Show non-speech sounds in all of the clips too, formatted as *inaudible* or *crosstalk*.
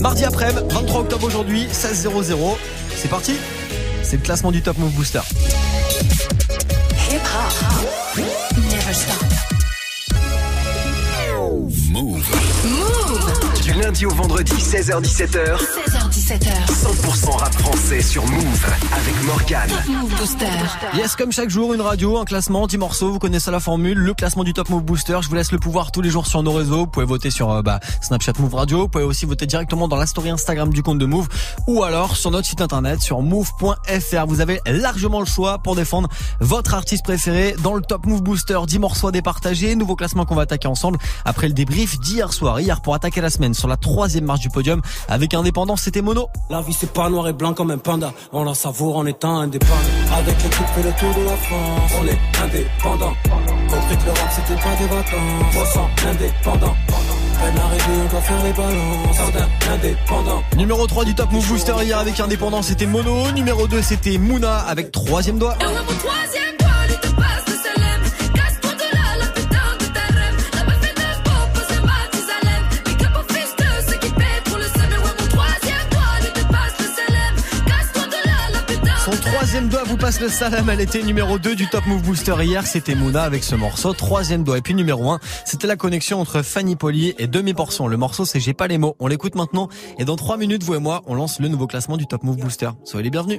Mardi après, 23 octobre aujourd'hui, 16 00. C'est parti. C'est le classement du Top Move Booster. Hip hop. Lundi au vendredi, 16h-17h, 16h17h. 100% rap français sur Move avec Morgane. Top Move Booster. Yes, comme chaque jour, une radio, un classement, 10 morceaux, vous connaissez la formule, le classement du Top Move Booster. Je vous laisse le pouvoir tous les jours sur nos réseaux. Vous pouvez voter sur euh, bah, Snapchat Move Radio, vous pouvez aussi voter directement dans la story Instagram du compte de Move ou alors sur notre site internet sur move.fr. Vous avez largement le choix pour défendre votre artiste préféré dans le Top Move Booster. 10 morceaux à départager, nouveau classement qu'on va attaquer ensemble après le débrief d'hier soir. Hier pour attaquer la semaine sur la troisième marche du podium avec Indépendance, c'était Mono. La vie c'est pas noir et blanc comme un panda, on la savoure en étant indépendant. Avec l'équipe fait le tour de la France, on est indépendant. Compris que le rap c'était pas des vacances, on sent indépendant. Peine arrivée, on doit faire les balances, indépendant. Numéro 3 du Top Move Booster hier avec Indépendance, c'était Mono. Numéro 2, c'était Mouna avec troisième doigt. Et ouais, mon troisième doigt, troisième doigt vous passe le salam. Elle était numéro 2 du Top Move Booster hier. C'était Mouna avec ce morceau. Troisième doigt. Et puis numéro 1, c'était la connexion entre Fanny Poli et Demi Portion. Le morceau, c'est J'ai pas les mots. On l'écoute maintenant. Et dans 3 minutes, vous et moi, on lance le nouveau classement du Top Move Booster. Soyez les bienvenus.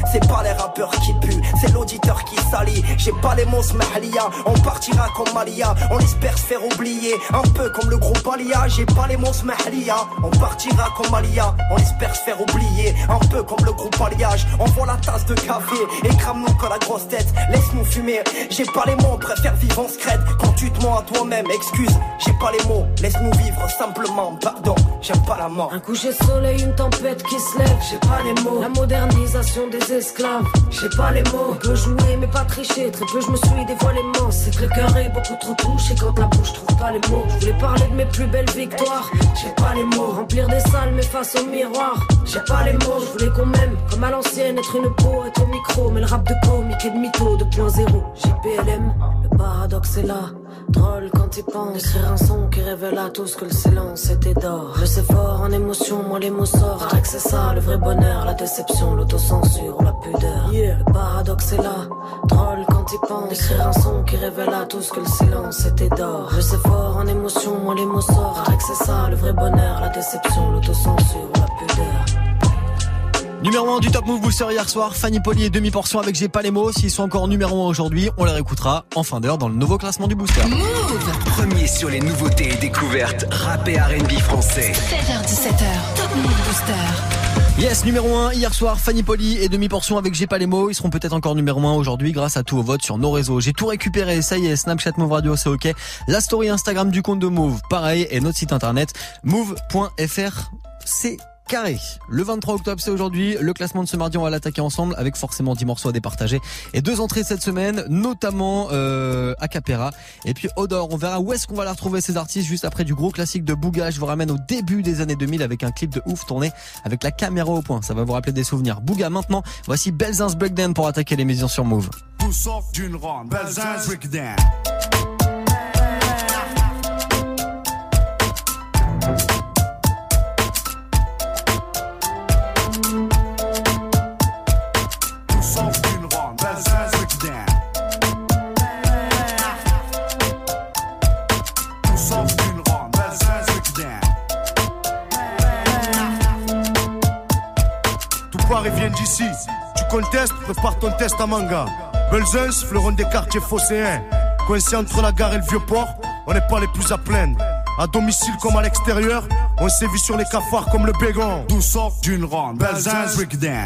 C'est pas les rappeurs qui puent, c'est l'auditeur qui salit. J'ai pas les mots smahlia, on partira comme Malia. On espère se faire oublier, un peu comme le groupe Alia. J'ai pas les mots smahlia, on partira comme Malia. On espère se faire oublier, un peu comme le groupe Alliage. On voit la tasse de café et crame-nous que la grosse tête. Laisse-nous fumer, j'ai pas les mots, on préfère vivre en secret. Quand tu te mens à toi-même, excuse, j'ai pas les mots. Laisse-nous vivre simplement, pardon, j'aime pas la mort. Un coucher de soleil, une tempête qui se lève, j'ai pas les mots. La modernisation des j'ai pas les mots. On peut jouer mais pas tricher, très peu je me suis dévoilé immense. C'est que le cœur beaucoup trop touché quand la bouche trouve pas les mots. Je voulais parler de mes plus belles victoires, j'ai pas les mots. Remplir des salles mais face au miroir, j'ai pas les mots. Je voulais qu'on m'aime comme à l'ancienne, être une peau, être au micro. Mais le rap de comique et de mytho 2.0, j'ai PLM, le paradoxe est là. Drôle quand il pense. Écrire un son qui révèle à tous que le silence était d'or. Je sais fort en émotion, moi les mots sortent. Paraît c'est ça le vrai bonheur, la déception, l'autocensure la pudeur. Le paradoxe est là, drôle quand il pense. Écrire un son qui révèle à tous que le silence était d'or. Je sais fort en émotion, moi les mots sortent. Paraît c'est ça le vrai bonheur, la déception, l'autocensure Numéro 1 du Top Move Booster hier soir, Fanny Poli et demi-portion avec J'ai pas les mots. S'ils sont encore numéro 1 aujourd'hui, on les réécoutera en fin d'heure dans le nouveau classement du Booster. Premier sur les nouveautés et découvertes rap et R&B français. 16h17h. Top Move Booster. Yes, numéro 1 hier soir, Fanny Poli et demi-portion avec J'ai pas les mots. Ils seront peut-être encore numéro 1 aujourd'hui grâce à tous vos votes sur nos réseaux. J'ai tout récupéré, ça y est, Snapchat Move Radio, c'est ok. La story Instagram du compte de Move, pareil, et notre site internet move.fr, c'est carré. Le 23 octobre, c'est aujourd'hui. Le classement de ce mardi, on va l'attaquer ensemble avec forcément 10 morceaux à départager et deux entrées cette semaine, notamment euh, Acapera et puis Odor. On verra où est-ce qu'on va la retrouver ces artistes juste après du gros classique de Bouga. Je vous ramène au début des années 2000 avec un clip de ouf tourné avec la caméra au point. Ça va vous rappeler des souvenirs. Bouga maintenant. Voici Belzins Breakdown pour attaquer les maisons sur Move. Belzins Breakdown. Et vient d'ici. Tu contestes, prépare ton test à manga. Belzens, fleuron des quartiers phocéens. Coincé entre la gare et le vieux port, on n'est pas les plus à plaindre. À domicile comme à l'extérieur, on sévit sur les cafards comme le bégon. D'où sort d'une ronde, Belzens Breakdown.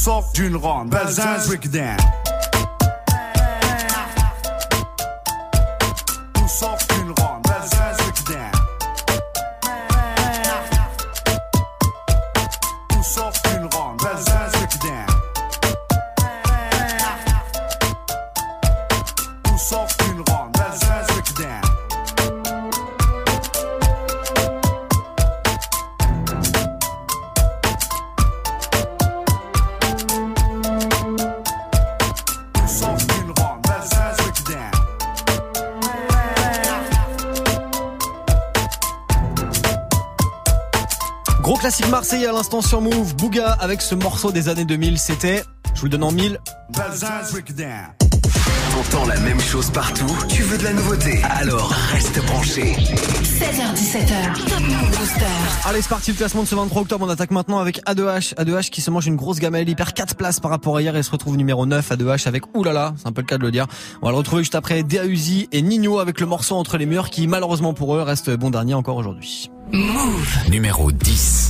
Sort d'une ronde, Belzins Breakdown. Marseillais à l'instant sur Move. Bouga avec ce morceau des années 2000. C'était, je vous le donne en mille. T'entends la même chose partout Tu veux de la nouveauté Alors reste branché. 16h17h. Top Move Booster. Allez, c'est parti le classement de ce 23 octobre. On attaque maintenant avec A2H. A2H qui se mange une grosse gamelle. Il perd 4 places par rapport à hier et se retrouve numéro 9. A2H avec oulala, c'est un peu le cas de le dire. On va le retrouver juste après Uzi et Nino avec le morceau entre les murs qui malheureusement pour eux reste bon dernier encore aujourd'hui. Move. Numéro 10.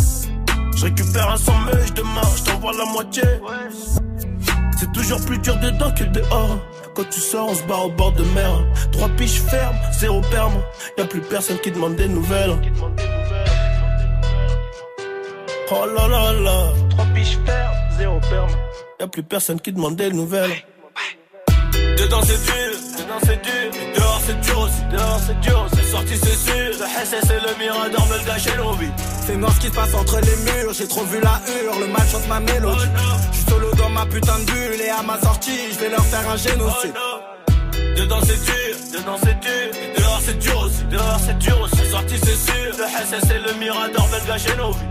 Je récupère un sandwich demain, je t'envoie la moitié. C'est toujours plus dur dedans que dehors. Quand tu sors, on se barre au bord de mer. Trois piches fermes, zéro perme. Y'a plus personne qui demande des nouvelles. Oh là là là. Trois piches fermes, zéro perme. Y'a plus personne qui demande des nouvelles. Dedans c'est dur, dedans c'est dur. Mais dehors c'est dur aussi, dehors c'est dur. Ce soir sorti c'est sûr. Le SS et le Mirador me le l'envie. C'est noir ce qui se passe entre les murs, j'ai trop vu la hurle, le mal chante ma mélodie. Je suis solo dans ma putain de bulle et à ma sortie, je vais leur faire un génocide. Dedans c'est dur, dedans c'est dur, dehors c'est dur aussi, dehors c'est dur aussi. Sorti c'est sûr, le SS et le Mirador le gâchaient nos vies.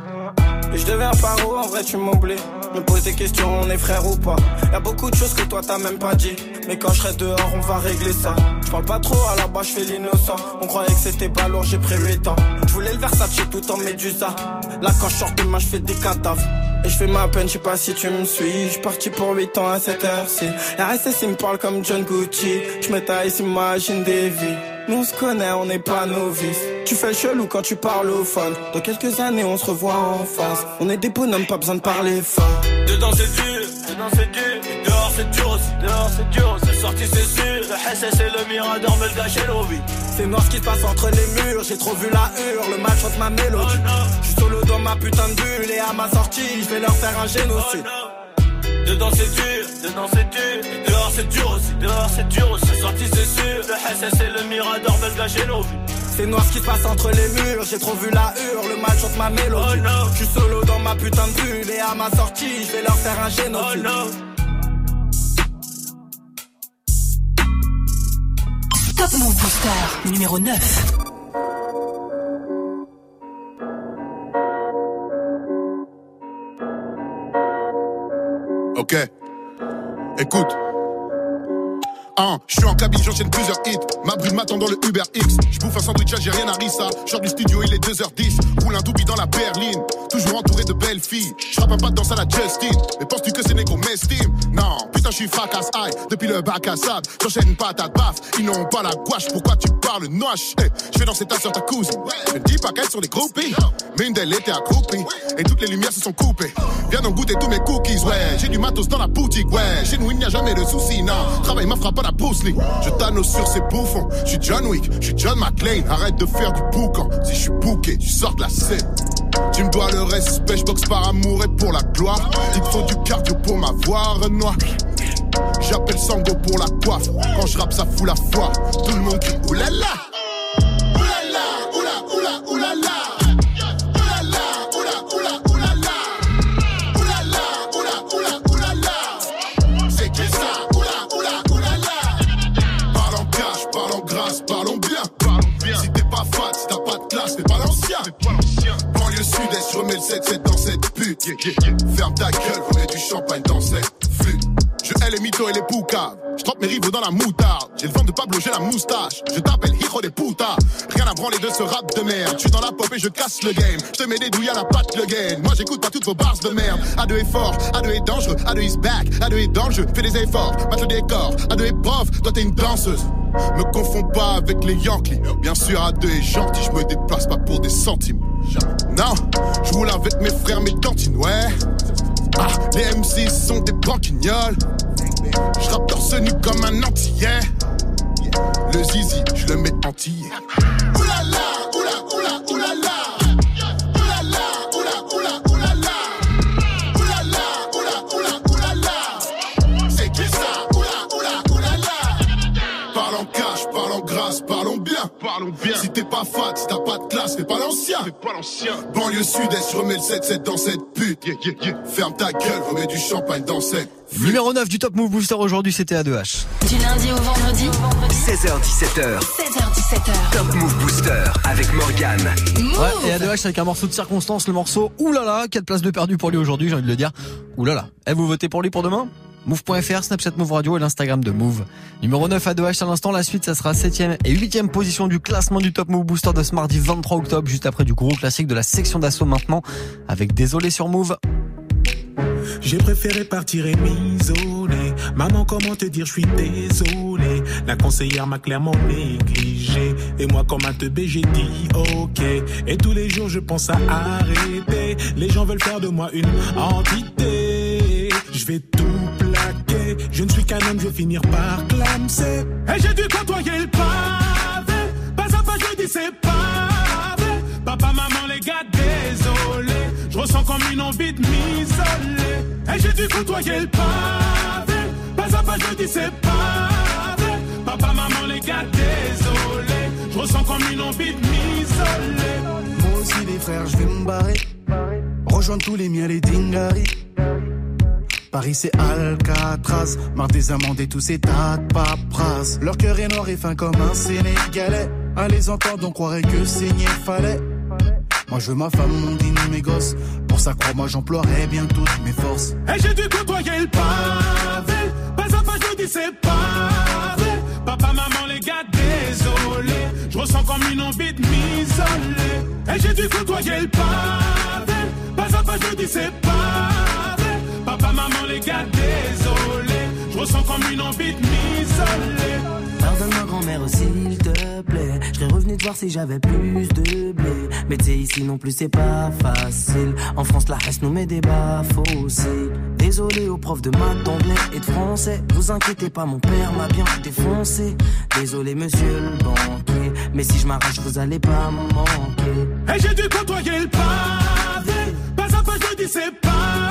Et je deviens paro, en vrai tu m'oublies. Me pose des questions, on est frère ou pas. Y'a beaucoup de choses que toi t'as même pas dit. Mais quand je serai dehors, on va régler ça. Je parle pas trop, à la base je fais l'innocent. On croyait que c'était pas lourd, j'ai pris 8 ans. Je voulais le Versace tout en médusa. Là quand je sors demain, je fais des cadavres. Et je fais ma peine, je sais pas si tu me suis. Je parti pour 8 ans à cette heure-ci. RSS il me parle comme John Gucci. Je me taille, s'imagine des vies. Nous on se connaît, on n'est pas novices. Tu fais le chelou quand tu parles au phone. Dans quelques années, on se revoit en face. On est des bonhommes, pas besoin de parler fort. Dedans c'est dur, dedans c'est dur, et dehors c'est dur aussi, dehors c'est dur aussi. Sorti c'est sûr, le SS et le Mirador me le gâchaient l'envie. C'est noir ce qui se passe entre les murs, j'ai trop vu la hurle, le mal chante ma mélodie. Je suis solo dans ma putain de bulle et à ma sortie, je vais leur faire un génocide. Dedans c'est dur, dedans c'est dur, et dehors c'est dur aussi, dehors c'est dur aussi. Sorti c'est sûr, le SS et le Mirador le gâchaient l'envie. C'est noir ce qui se passe entre les murs, j'ai trop vu la hurle, le mal chante ma mélodie. Je suis solo dans ma putain de bulle et à ma sortie, je vais leur faire un génocide. Top Move Booster numéro 9. Ok. Écoute. Hein, je suis en cabine, j'enchaîne plusieurs hits. Ma bride m'attend dans le Uber X. Je un sandwich, j'ai rien à rissa. Sors du studio, il est 2h10. Roule un doubi dans la berline. Toujours entouré de belles filles. Je un pas de danse à la Justin. Mais penses-tu que c'est négro m'estime Non, putain, je suis fracasse aïe. Depuis le bac à sable, j'enchaîne une patate baf. Ils n'ont pas la gouache, pourquoi tu parles noche? Hey, Je vais danser ta soeur, ta cousine. Je ne dis pas qu'elles sont des groupies. Mais une d'elles était accroupie. Et toutes les lumières se sont coupées. Viens donc goûter tous mes cookies, ouais. J'ai du matos dans la boutique, ouais. Chez nous, il n'y a jamais de soucis, non. Travail ma frappe Je t'annonce sur ces bouffons. Je suis John Wick, je suis John McClane. Arrête de faire du boucan. Si je suis bouqué, tu sors de la scène. Tu me dois le respect, je boxe par amour et pour la gloire. Il te faut du cardio pour m'avoir, Renoir. J'appelle Sango pour la coiffe. Quand je rappe, ça fout la foi. Tout le monde crie. Oulala, t'es pas l'ancien. Banlieue sud-est, je remets le 7-7 dans cette pute. Ferme ta gueule, remets du champagne dans cette flûte. Je hais les mythos et les poucaves. Je trempe mes rivaux dans la moutarde. J'ai le vent de Pablo, j'ai la moustache. Je t'appelle hijo des putas. Rien à branler de ce rap de merde. Je suis dans la pop et je casse le game. Je te mets des douilles à la patte le gain. Moi j'écoute pas toutes vos bars de merde. A2 est fort, A2 est dangereux, A2 is back, A2 est dans. Fais des efforts, mate le décor. A2 est prof, toi t'es une danseuse. Me confonds pas avec les Yankees. Bien sûr, A2 est gentil, je me déplace pas pour des centimes. Non, je roule avec mes frères, mes cantines, ouais. Ah, les MC sont des branquignoles. Je rappe torse nu comme un antillais. Le zizi, je le mets entier. Oulala, pas fat, si t'as pas de classe, t'es pas l'ancien. T'es pas l'ancien. Banlieue sud-est, remets le 7-7 dans cette pute. Yeah, yeah, yeah. Ferme ta gueule, remets du champagne dans cette Numéro 9 du Top Move Booster aujourd'hui, c'était A2H. Du lundi au vendredi 16h17h, 16h17h. Top Move Booster avec Morgane. Ouais, et A2H avec un morceau de circonstance, le morceau Oulala, 4 places de perdu pour lui aujourd'hui, j'ai envie de le dire. Oulala. Eh, vous votez pour lui pour demain? Move.fr, Snapchat Move Radio et l'Instagram de Move. Numéro 9 à 2H à l'instant, la suite ça sera 7ème et 8ème position du classement du Top Move Booster de ce mardi 23 octobre, juste après du gros classique de la section d'assaut maintenant, avec Désolé sur Move. J'ai préféré partir et m'isoler. Maman, comment te dire, je suis désolé. La conseillère m'a clairement négligé. Et moi, comme un teubé, j'ai dit ok. Et tous les jours, je pense à arrêter. Les gens veulent faire de moi une entité. Je vais tout Je ne suis qu'un homme, je vais finir par clamser. Et j'ai dû côtoyer le pavé. Pas à pas, je dis c'est pavé. Papa, maman, les gars, désolé. Je ressens comme une envie de m'isoler. Et j'ai dû côtoyer le pavé. Pas à pas, je dis c'est pavé. Papa, maman, les gars, désolé. Je ressens comme une envie de m'isoler. Moi aussi, les frères, je vais me barrer. Rejoindre tous les miens, les dingaris. Paris c'est Alcatraz, marre des amendes et tous ces tas de paperasses. Leur cœur est noir et fin comme un Sénégalais. À les entendre, on croirait que saigner fallait. Moi je veux ma femme, mon dîner, mes gosses. Pour ça, crois-moi, j'emploierai bien toutes mes forces. Et j'ai dû côtoyer le pavé. Pas à pas, je dis c'est pavé. Papa, maman, les gars, désolé. Je ressens comme une envie de m'isoler. Et j'ai dû côtoyer le pavé. Pas à pas, je dis c'est pavé. Papa, maman, les gars, désolé. Je ressens comme une envie de m'isoler. Pardonne-moi grand-mère s'il te plaît Je serais revenu te voir si j'avais plus de blé Mais tu sais ici non plus c'est pas facile En France la reste nous met des bas aussi Désolé aux profs de maths, d'anglais et de français Vous inquiétez pas mon père m'a bien défoncé Désolé monsieur le banquier Mais si je m'arrache vous allez pas me manquer Et j'ai dû côtoyer le pavé. Pas à pas, je dis c'est pavé.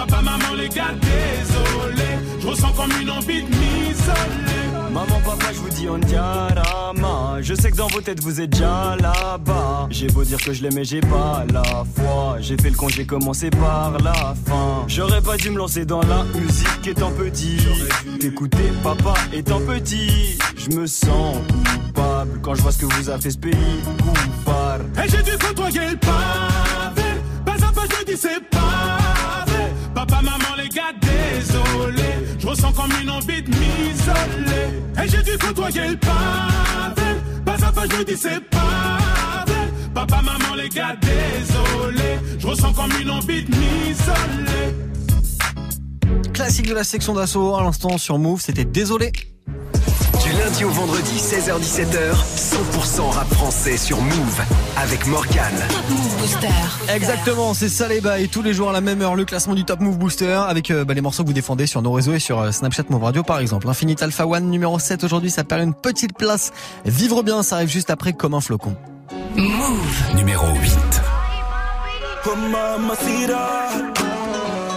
Papa, maman, les gars, désolé. Je ressens comme une envie de m'isoler. Maman, papa, je vous dis on diarama. Je sais que dans vos têtes vous êtes déjà là-bas. J'ai beau dire que je l'aimais, j'ai pas la foi. J'ai fait le con, j'ai commencé par la fin. J'aurais pas dû me lancer dans la musique étant petit. T'écouter papa étant petit. Je me sens coupable quand je vois ce que vous a fait ce pays. Coupable. Et j'ai dû côtoyer le pavé. Pas à pas, je dis c'est pavé. Papa, maman, les gars, désolé. Je ressens comme une envie de m'isoler. Et j'ai dû côtoyer le pavé. Pas à pas, je dis c'est pavé. Papa, maman, les gars, désolé. Je ressens comme une envie de m'isoler. Classique de la section d'assaut à l'instant sur Move, c'était désolé. Du lundi au vendredi, 16h-17h, 100% rap français sur Move avec Morgan. Exactement, c'est ça les bails. Tous les jours à la même heure, le classement du Top Move Booster avec euh, bah, les morceaux que vous défendez sur nos réseaux et sur euh, Snapchat Move Radio par exemple. Infinite Alpha One numéro 7 aujourd'hui, ça perd une petite place. Vivre bien, ça arrive juste après comme un flocon. Move numéro 8. Oh mamacita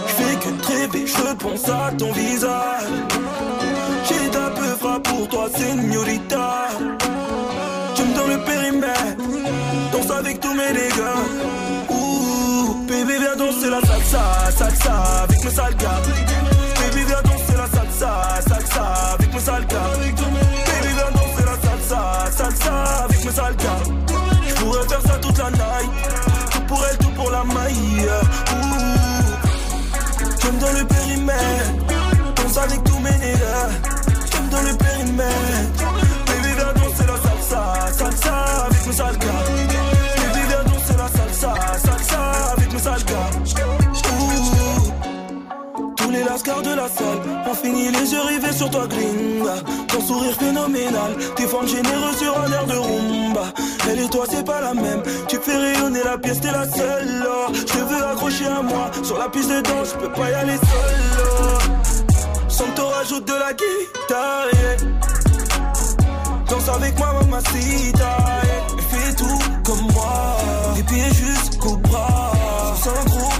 Je fais que te rêver, je pense à ton visage pour toi, señorita. Tu me le périmètre Danse avec tous mes dégâts. Ouh, baby viens danser la salsa, salsa avec mes sales gars Baby viens danser la salsa, salsa avec mes sales gars viens danser la salsa, salsa avec mes sales gars Je faire ça toute la night. Tout pour elle, tout pour la maille. Ouh, tu me le périmètre Lascars de la salle ont fini les yeux rivés sur toi, gringa. Ton sourire phénoménal, tes formes généreuses sur un air de rumba. Elle et toi, c'est pas la même. Tu fais rayonner la pièce, t'es la seule. oh. Je veux accrocher à moi. Sur la piste de danse, je peux pas y aller seul. oh. Sans te rajoute de la guitare. Danse avec moi, mamacita. yeah. Fais tout comme moi. Des pieds jusqu'au bras. Sans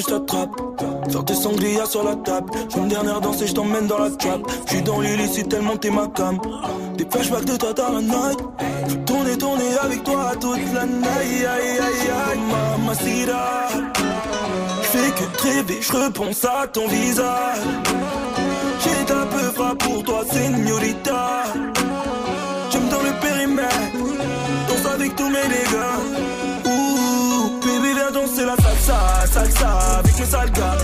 je t'attrape. Faire tes sangliers sur la table. Je une dernière danse et je t'emmène dans la trap. Je suis dans l'illicite tellement t'es ma cam. Des flashbacks de toi dans la night. Tourner, tourner avec toi toute la night. Aïe, aïe, aïe. Mamacita. Je fais que rêver, je à ton visage. J'ai un peu pour toi, señorita. J'aime dans le périmètre, danse avec tous mes dégâts. Mes sales gars.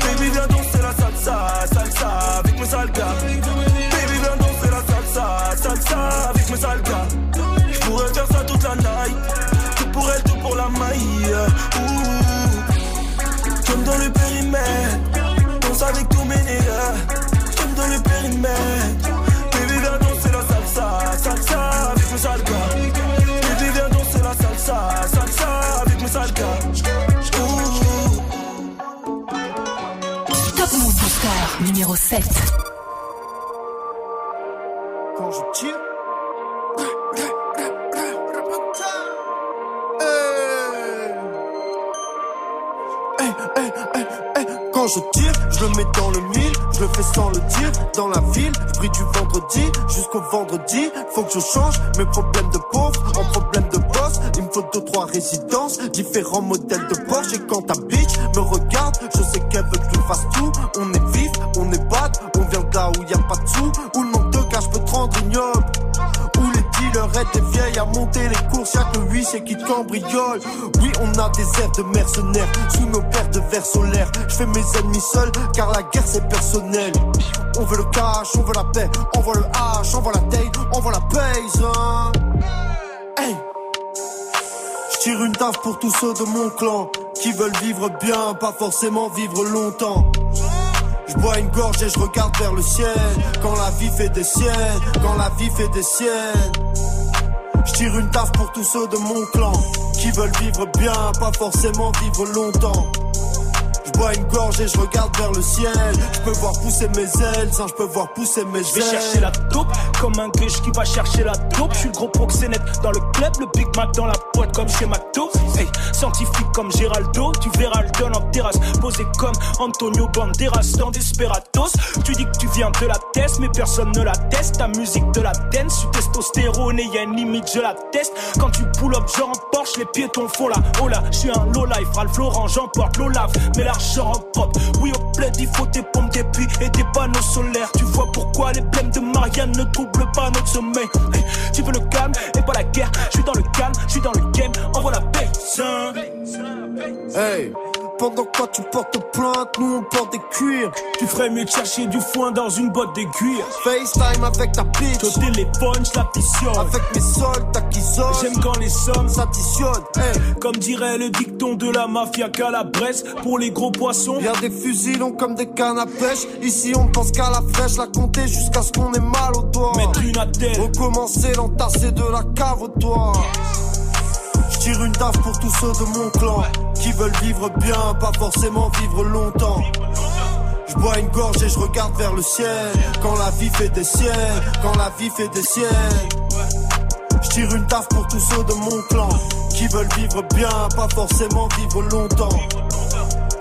Baby, viens danser la salsa, salsa avec mes sales gars. Baby, viens danser la salsa, salsa avec mes sales gars. J'pourrais faire ça toute la night, tout pour elle, tout pour la maille. Ouh, j'aime dans le périmètre, danse avec tous mes nègres. J'aime dans le périmètre, baby, viens danser la salsa, salsa avec mes sales gars. Baby, viens danser la salsa, salsa avec mes sales gars. Numéro 7. Quand je tire. Quand je tire, je le mets dans le mille, je le fais sans le dire. Dans la ville, je du vendredi jusqu'au vendredi. Faut que je change mes problèmes de pauvre en problèmes de faut deux, trois résidences, différents modèles de Porsche. Et quand ta bitch me regarde, je sais qu'elle veut que je fasse tout. On est vif, on est bad, on vient là où y a pas de sous. Où le manque de cash peut te rendre ignoble. Où les dealers aident vieilles à monter les courses, y'a que huissier qui te cambriole. Oui, on a des airs de mercenaires sous nos paires de verres solaires. Je fais mes ennemis seuls car la guerre c'est personnel. On veut le cash, on veut la paix, on veut le H, on veut la taille, on veut la paye. Hein. Hey. Tire une taf pour tous ceux de mon clan qui veulent vivre bien, pas forcément vivre longtemps. Je bois une gorge et je regarde vers le ciel. Quand la vie fait des siennes, quand la vie fait des siennes. Je tire une taf pour tous ceux de mon clan qui veulent vivre bien, pas forcément vivre longtemps. Je bois une gorge et je regarde vers le ciel. Je peux voir pousser mes ailes, je peux voir pousser mes ailes. Je vais chercher la taupe comme un gueche qui va chercher la taupe. Je suis le gros proxénète dans le club, le Big Mac dans la boîte comme chez McDo. Hey, scientifique comme Géraldo, tu verras le don en terrasse. Posé comme Antonio Banderas dans Desperados. Tu dis que tu viens de la test, mais personne ne la teste. Ta musique de la dance, tu testostérone et y a une limite, je la teste. Quand tu pull up, genre en Porsche, les piétons font la oh là. Je suis un low life, Ralph Lauren, j'emporte l'Olaf, mais l'argent en propre. Oui, au plaid, il faut des pompes, des puits et des panneaux solaires. Tu vois pourquoi les blèmes de Marianne ne troublent pas notre sommeil. Tu veux le calme et pas la guerre. Je suis dans le calme, je suis dans le game. Envoie la paix. Hey, pendant que toi tu portes plainte, nous on porte des cuirs. Tu ferais mieux de chercher du foin dans une boîte cuir. FaceTime avec ta bitch. Au téléphone, je. Avec mes soldats qui sonnent. J'aime quand les sommes s'additionnent. Hey. Comme dirait le dicton de la mafia Calabrese, pour les gros poissons. Y'a des fusils longs comme des cannes à pêche. Ici on pense qu'à la flèche, la compter jusqu'à ce qu'on ait mal au doigt. Mettre une à terre. Recommencer l'entasser de la cave au. Tire une taf pour tous ceux de mon clan qui veulent vivre bien, pas forcément vivre longtemps. Je bois une gorge et je regarde vers le ciel. Quand la vie fait des siennes, quand la vie fait des siennes. Je tire une taf pour tous ceux de mon clan qui veulent vivre bien, pas forcément vivre longtemps.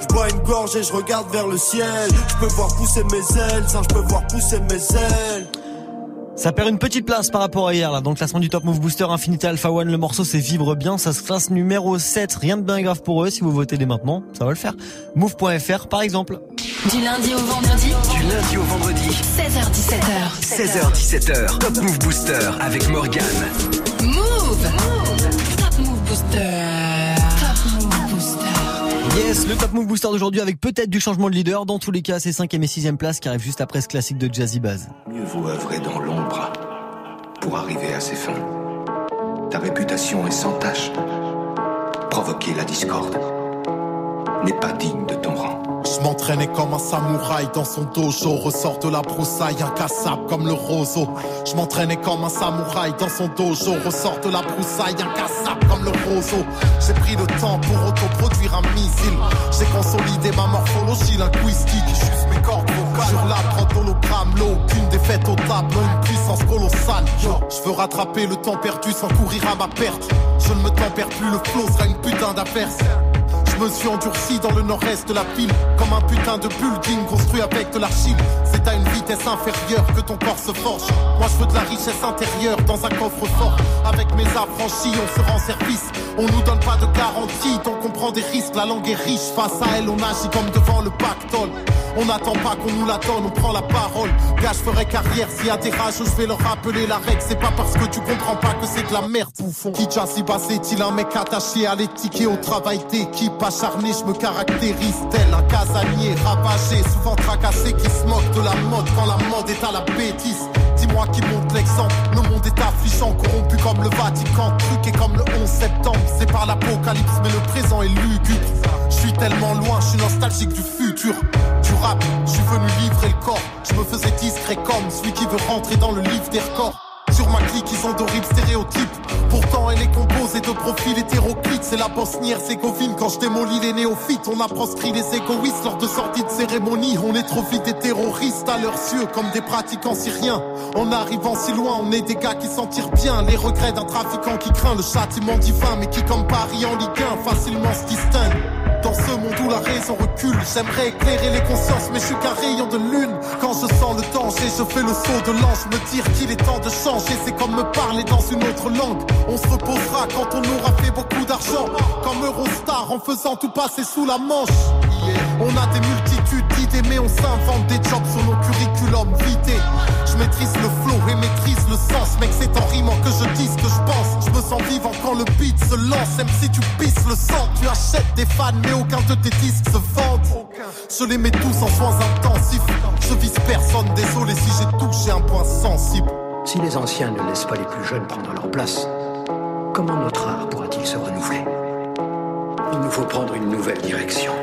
Je bois une gorge et je regarde vers le ciel. Je peux voir pousser mes ailes, sans je peux voir pousser mes ailes. Ça perd une petite place par rapport à hier là. Dans le classement du Top Move Booster Infinity Alpha One, le morceau c'est Vibre bien. Ça se classe numéro 7. Rien de bien grave pour eux. Si vous votez dès maintenant, ça va le faire. Move.fr par exemple. Du lundi au vendredi. Du lundi au vendredi. 16h17h. 16h17h. Top Move Booster avec Morgan. Move. Top Move Booster. Le Top Move Booster d'aujourd'hui avec peut-être du changement de leader. Dans tous les cas, c'est 5 et 6 place qui arrive juste après ce classique de Jazzy Baz. Mieux vaut œuvrer dans l'ombre pour arriver à ses fins. Ta réputation est sans tache. Provoquer la discorde Je m'entraînais comme un samouraï dans son dojo, ressort de la broussaille incassable comme le roseau. Je m'entraînais comme un samouraï dans son dojo, ressort de la broussaille incassable comme le roseau. J'ai pris le temps pour autoproduire un missile. J'ai consolidé ma morphologie linguistique, juste mes cordes vocales. Sur la prod hologramme, l'eau, aucune défaite au tableau, une puissance colossale. Je veux rattraper le temps perdu sans courir à ma perte. Je ne me tempère plus, le flow sera une putain d'adversaire. Je me suis endurci dans le nord-est de la ville Comme un putain de building construit avec de l'argile. C'est à une vitesse inférieure que ton corps se forge. Moi je veux de la richesse intérieure dans un coffre fort Avec mes affranchis on se rend service On nous donne pas de garantie, donc on prend des risques. La langue est riche, face à elle, on agit comme devant le pactole. On n'attend pas qu'on nous la donne, on prend la parole. Gars, je ferai carrière s'il y a des rages, je vais leur rappeler la règle. C'est pas parce que tu comprends pas que c'est de la merde, bouffon. Qui si c'est-il un mec attaché à l'éthique et au travail d'équipe acharné, je me caractérise tel un casanier ravagé, souvent tracassé, qui se moque de la mode quand la mode est à la bêtise. Dis-moi qui monte l'exemple, le monde est affligeant, corrompu comme le Vatican, truqué comme le 11 septembre. C'est par l'apocalypse, mais le présent est lugubre. Je suis tellement loin, je suis nostalgique du futur. Du rap, je suis venu livrer le corps. Je me faisais discret comme celui qui veut rentrer dans le livre des records. Sur ma clique, ils ont d'horribles stéréotypes. Pourtant, elle est composée de profils hétéroclites. C'est la bosnière ségovine. Quand je démolis les néophytes, on a proscrit les égoïstes lors de sorties de cérémonie. On est trop vite des terroristes à leurs yeux, comme des pratiquants syriens. En arrivant si loin, on est des gars qui s'en tirent bien. Les regrets d'un trafiquant qui craint le châtiment divin, mais qui, comme Paris en Ligue 1, facilement se distingue. Dans ce monde où la raison recule, j'aimerais éclairer les consciences, mais je suis qu'un rayon de lune. Quand je sens le danger, je fais le saut de lance, me dire qu'il est temps de changer. C'est comme me parler dans une autre langue. On se reposera quand on aura fait beaucoup d'argent. Comme Eurostar en faisant tout passer sous la manche. On a des multitudes mais on s'invente des jobs sur nos curriculums vités. Je maîtrise le flow et maîtrise le sens, mec. C'est en rimant que je dis ce que je pense. Je me sens vivant quand le beat se lance, même si tu pisses le sang. Tu achètes des fans, mais aucun de tes disques se vendent. Je les mets tous en soins intensifs. Je vise personne, désolé si j'ai touché un point sensible. Si les anciens ne laissent pas les plus jeunes prendre leur place, comment notre art pourra-t-il se renouveler? Il nous faut prendre une nouvelle direction.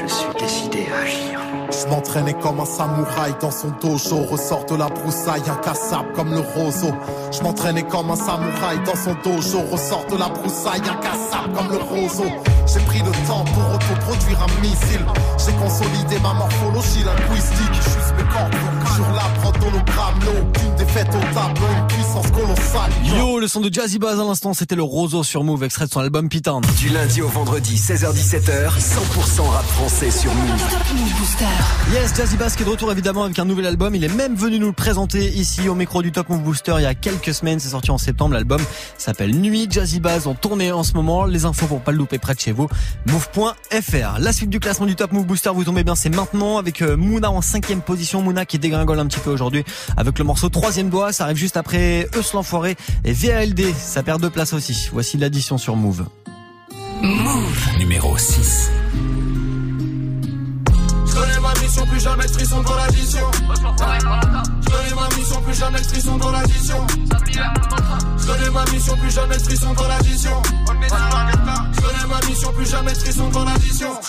Je suis décidé à agir. Je m'entraînais comme un samouraï dans son dojo, ressort de la broussaille, incassable comme le roseau. Je m'entraînais comme un samouraï dans son dojo, ressort de la broussaille, incassable comme le roseau. J'ai pris le temps pour autoproduire un missile. J'ai consolidé ma morphologie linguistique. Juste mes cordes sur la prod hologramme, aucune défaite au tableau, une puissance colossale. Yo, le son de Jazzy Bass à l'instant, c'était le roseau sur Move, extrait de son album Pitan. Du lundi au vendredi, 16h17h, 100% rap français sur Move. Yes, Jazzy Bass qui est de retour évidemment avec un nouvel album. Il est même venu nous le présenter ici au micro du Top Move Booster il y a quelques semaines. C'est sorti en septembre. L'album s'appelle Nuit. Jazzy Bass en tournée en ce moment. Les infos pour pas le louper près de chez vous. Move.fr. La suite du classement du Top Move Booster, vous tombez bien, c'est maintenant avec euh, Mouna en cinquième position. Mouna qui dégringole un petit peu aujourd'hui avec le morceau troisième doigt. Ça arrive juste après Eus l'enfoiré et VALD. Ça perd deux places aussi. Voici l'addition sur Move. Move. Numéro 6. Connais ma mission, plus jamais de frisson dans l'addition. Je connais ma mission, plus jamais de frisson dans l'addition. Je connais ma mission, plus jamais de frisson dans l'addition. Je connais ma mission, plus jamais de frisson dans l'addition.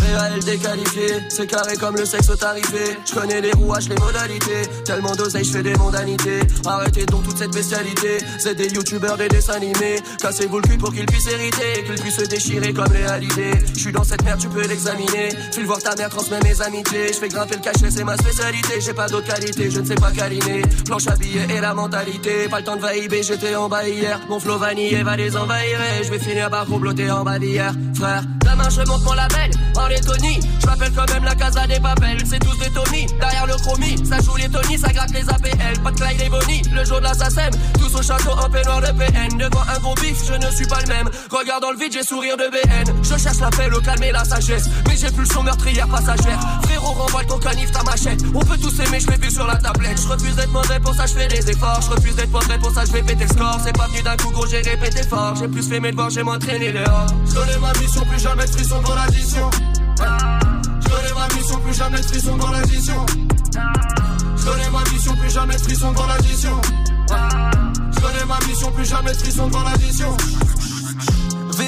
Réel déqualifié, c'est carré comme le sexe tarifé. Je connais les rouages, les modalités. Tellement d'oseille, je fais des mondanités. Arrêtez donc toute cette bestialité. C'est des youtubeurs, des dessins animés. Cassez-vous le cul pour qu'ils puissent hériter. Qu'ils puissent se déchirer comme les halidés. Je suis dans cette merde, tu peux l'examiner. File voir ta mère, transmets mes amitiés. Je fais grimper le cachet, c'est ma spécialité. J'ai pas d'autre qualité, je ne sais pas câliner. Planche à billets et la mentalité. Pas le temps de vaïber, j'étais en bas hier. Mon flow vanillé va les envahir. Je vais finir par comploter en bas d'hier. Frère, demain je monte mon label. En Lettonie, je m'appelle quand même la casa des papels. C'est tous des Tony, derrière le chromie. Ça joue les Tony, ça gratte les APL. Pas de Clyde et Bonnie, le jour de l'assassin. Tous au château en peignoir de PN. Devant un gros bif, je ne suis pas le même. Regarde dans le vide, j'ai sourire de BN. Je cherche la paix, le calme et la sagesse. Mais j'ai plus le son meurtrière passagère. Frérot, renvoie ton canif, ta machette. On peut tous aimer, je vu sur la tablette. Je refuse d'être mauvais, pour ça je fais des efforts. Je refuse d'être mauvais, pour ça je vais péter le score. C'est pas venu d'un coup, gros, j'ai répété fort. J'ai plus fait mes devoirs, j'ai m'entraîné dehors. Je ma mission, plus jamais de frisson dans l'addition. Connais ma mission, plus jamais de frisson dans l'addition. Connais ma mission, plus jamais de frisson dans l'addition. Connais ma mission, plus jamais de frisson dans l'addition.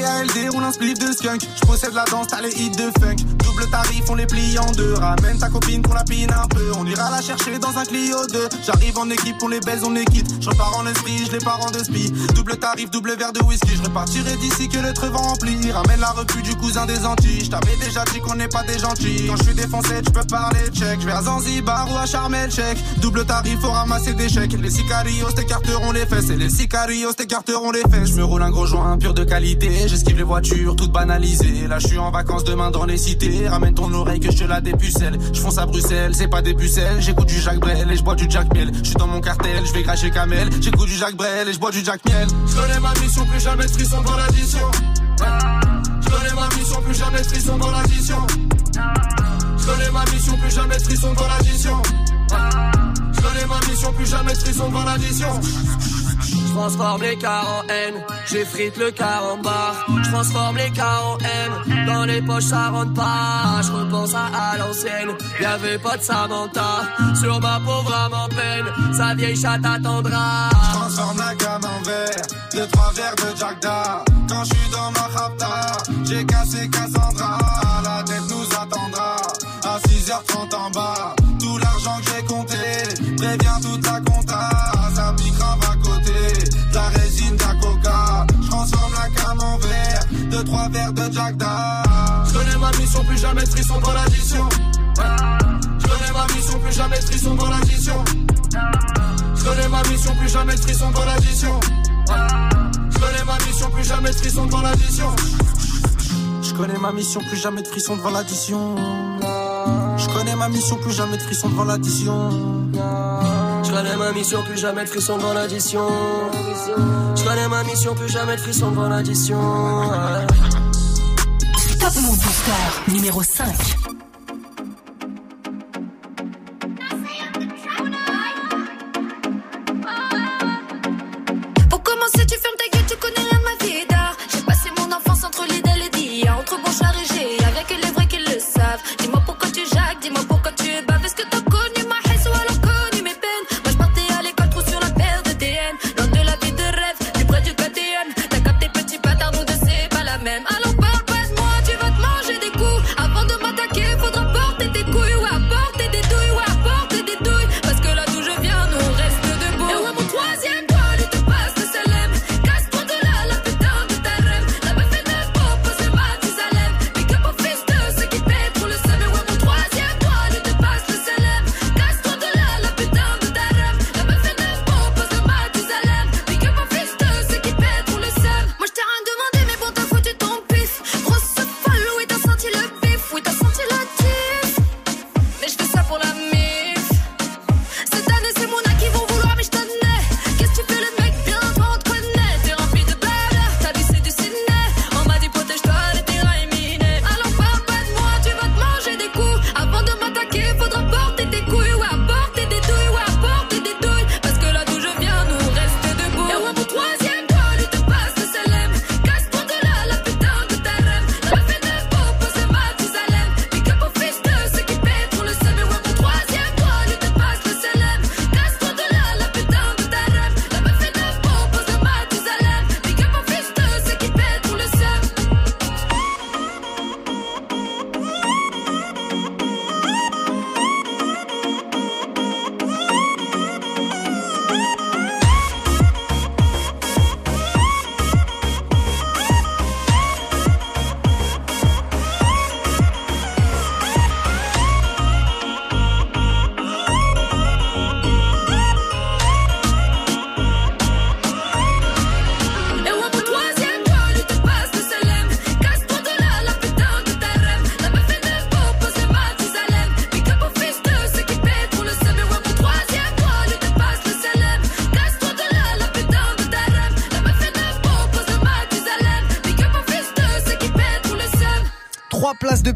VALD roule un spliff de skunk. Je possède la danse, t'as les hits de funk. Double tarif, on les plie en deux. Ramène ta copine qu'on la pine un peu. On ira la chercher dans un Clio 2. J'arrive en équipe, on les baise, on les quitte. Je repars en esprit, je les pars en de spi. Double tarif, double verre de whisky. Je repartirai d'ici que le treu va remplir. Ramène la repu du cousin des Antilles. Je t'avais déjà dit qu'on n'est pas des gentils. Quand je suis défoncé, tu peux parler check. Je vais à Zanzibar ou à Sharm Sheikh. Double tarif, faut ramasser des chèques. Les sicarios t'écarteront les fesses. Et les sicarios t'écarteront les fesses. Je me roule un gros joint pur de qualité. J'esquive les voitures toutes banalisées. Là, je suis en vacances demain dans les cités. ramène ton oreille que je te la dépucelle. Je fonce à Bruxelles, c'est pas des pucelles. J'écoute du Jacques Brel et je bois du Jack Miel. Je suis dans mon cartel, je vais cracher Camel. J'écoute du Jacques Brel et je bois du Jack Miel. Je connais ma mission, plus jamais de frisson dans l'addition. Je connais ma mission, plus jamais de frisson dans l'addition. Je connais ma mission, plus jamais de frisson dans l'addition. Je connais ma mission, plus jamais de frisson dans l'addition. Je transforme les cars en haine, j'effrite le car en bar. Je transforme les cars en haine, dans les poches ça rentre pas. Je repense à, à l'ancienne, y'avait pas de Samantha. Sur ma pauvre âme en peine, sa vieille chatte attendra. Je transforme la gamme en verre, deux trois verres de Jack Da. Quand je suis dans ma rapta, j'ai cassé Cassandra. La tête nous attendra, à 6h30 en bas. Tout l'argent que j'ai compté, préviens toute la deux trois verres de Jack. Je connais ma mission, plus jamais de frisson dans l'addition. Je connais ma mission, plus jamais de frisson dans l'addition. Je connais ma mission, plus jamais de frisson dans l'addition. Je connais ma mission, plus jamais de dans l'addition. Je connais ma mission, plus jamais de frisson devant l'addition. Je connais ma mission, plus jamais de devant l'addition. Connais ma mission, plus jamais de frisson dans l'addition. Je connais ma mission, plus jamais de frisson dans l'addition. Top Move Booster numéro 5.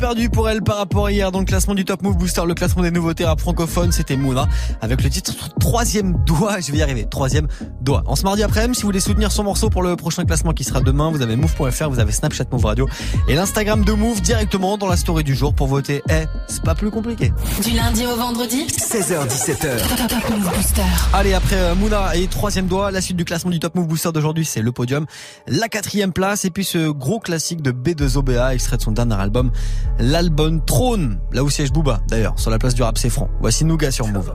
Perdu pour elle par rapport à hier. Dans le classement du Top Move Booster, le classement des nouveautés rap francophones, c'était Mouna avec le titre Troisième doigt, je vais y arriver, Troisième doigt. En ce mardi après-midi, si vous voulez soutenir son morceau pour le prochain classement qui sera demain, vous avez move.fr, vous avez Snapchat Move Radio et l'Instagram de Move directement dans la story du jour pour voter. Eh, c'est pas plus compliqué. Du lundi au vendredi 16h17h. Top Move Booster. Allez, après euh, Mouna et troisième doigt, la suite du classement du Top Move Booster d'aujourd'hui, c'est le podium. La quatrième place et puis ce gros classique de B2OBA, extrait de son dernier album, l'album Trône, là où siège Booba d'ailleurs, sur la place du rap c'est franc. Voici Nougat sur Move.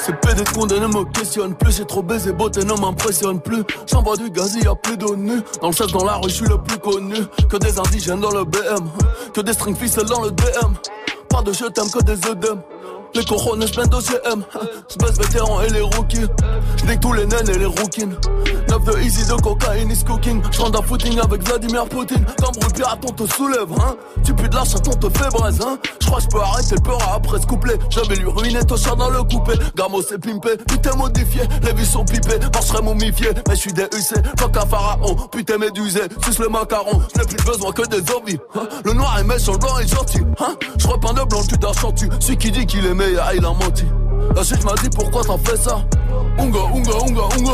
C'est PD de condé ne me questionne plus J'ai trop baisé, beauté ne m'impressionne plus. J'envoie du gaz, y a plus de nu Dans le chef, dans la rue, je suis le plus connu. Que des indigènes dans le BM Que des string dans le DM Pas de je t'aime que des œdèmes Les cojones plein d'OCM. Space vétéran et les rookies. J'nique tous les naines et les rookies. 9 de easy de cocaïne is cooking. J'rentre un footing avec Vladimir Poutine. Comme pirate, on te soulève, hein. Tu pues de la chatte, on te fait braise, hein. J'crois j'peux arrêter le peur après ce couplet. J'avais lui ruiner ton chat dans le coupé. Gamo c'est pimpé, putain modifié. Les vies sont pipées, marcherai momifié. Mais j'suis DUC, fuck un pharaon. Putain médusé, suce le macaron. J'n'ai plus besoin que des zombies. hein. Le noir est méchant, le blanc est gentil. Hein. J'repeins de blanc, tu tu Celui qui dit qu'il est meilleur, il a menti. La suite m'a dit pourquoi t'as fait ça? Unga, unga, unga, unga.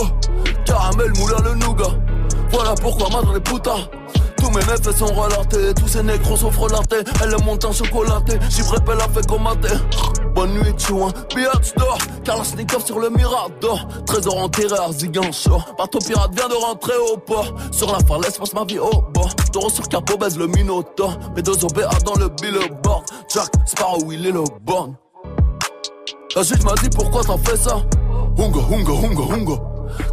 Caramel, moulin, le nougat. Voilà pourquoi maintenant les putas. Tous mes meufs sont relatés, tous ces négros sont frelatés. Elle est montée en chocolaté, j'y elle a fait commenter. Bonne nuit, chouin, biatch d'or. Kalashnikov sur le Mirador. Trésor enterré à Zigancho. Bateau pirate vient de rentrer au port. Sur la falaise, passe ma vie au bord. Taureau sur capot, baise le Minotaur. Mes deux OBA dans le billboard. Jack Sparrow, il est le bon. La juge m'a dit pourquoi t'as fait ça? Hunga, hunga, hunga, hunga.